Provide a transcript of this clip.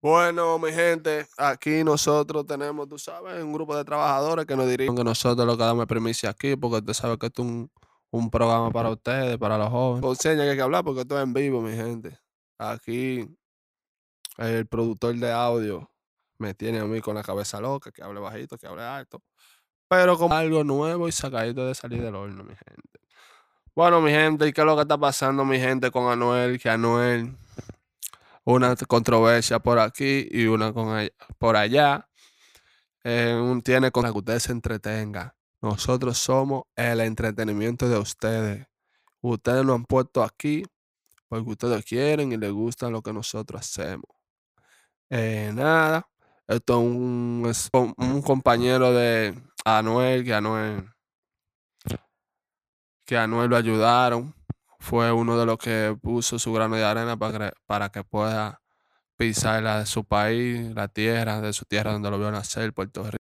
Bueno, mi gente, aquí nosotros tenemos, tú sabes, un grupo de trabajadores que nos dirigen que nosotros lo que damos es primicia aquí, porque usted sabe que esto es un, programa para ustedes, para los jóvenes. Con señas que hay que hablar porque esto es en vivo, mi gente. Aquí el productor de audio me tiene a mí con la cabeza loca, que hable bajito, que hable alto. Pero como algo nuevo y sacadito de salir del horno, mi gente. Bueno, mi gente, ¿y qué es lo que está pasando, mi gente, con Anuel? Que Anuel una controversia por aquí y una con por allá. Eh, un, tiene con que ustedes se entretengan. Nosotros somos el entretenimiento de ustedes. Ustedes nos han puesto aquí porque ustedes quieren y les gusta lo que nosotros hacemos. Eh, nada, esto es un, un compañero de Anuel, que Anuel, que Anuel lo ayudaron fue uno de los que puso su grano de arena para que, para que pueda pisar la de su país, la tierra, de su tierra donde lo vio nacer, Puerto Rico.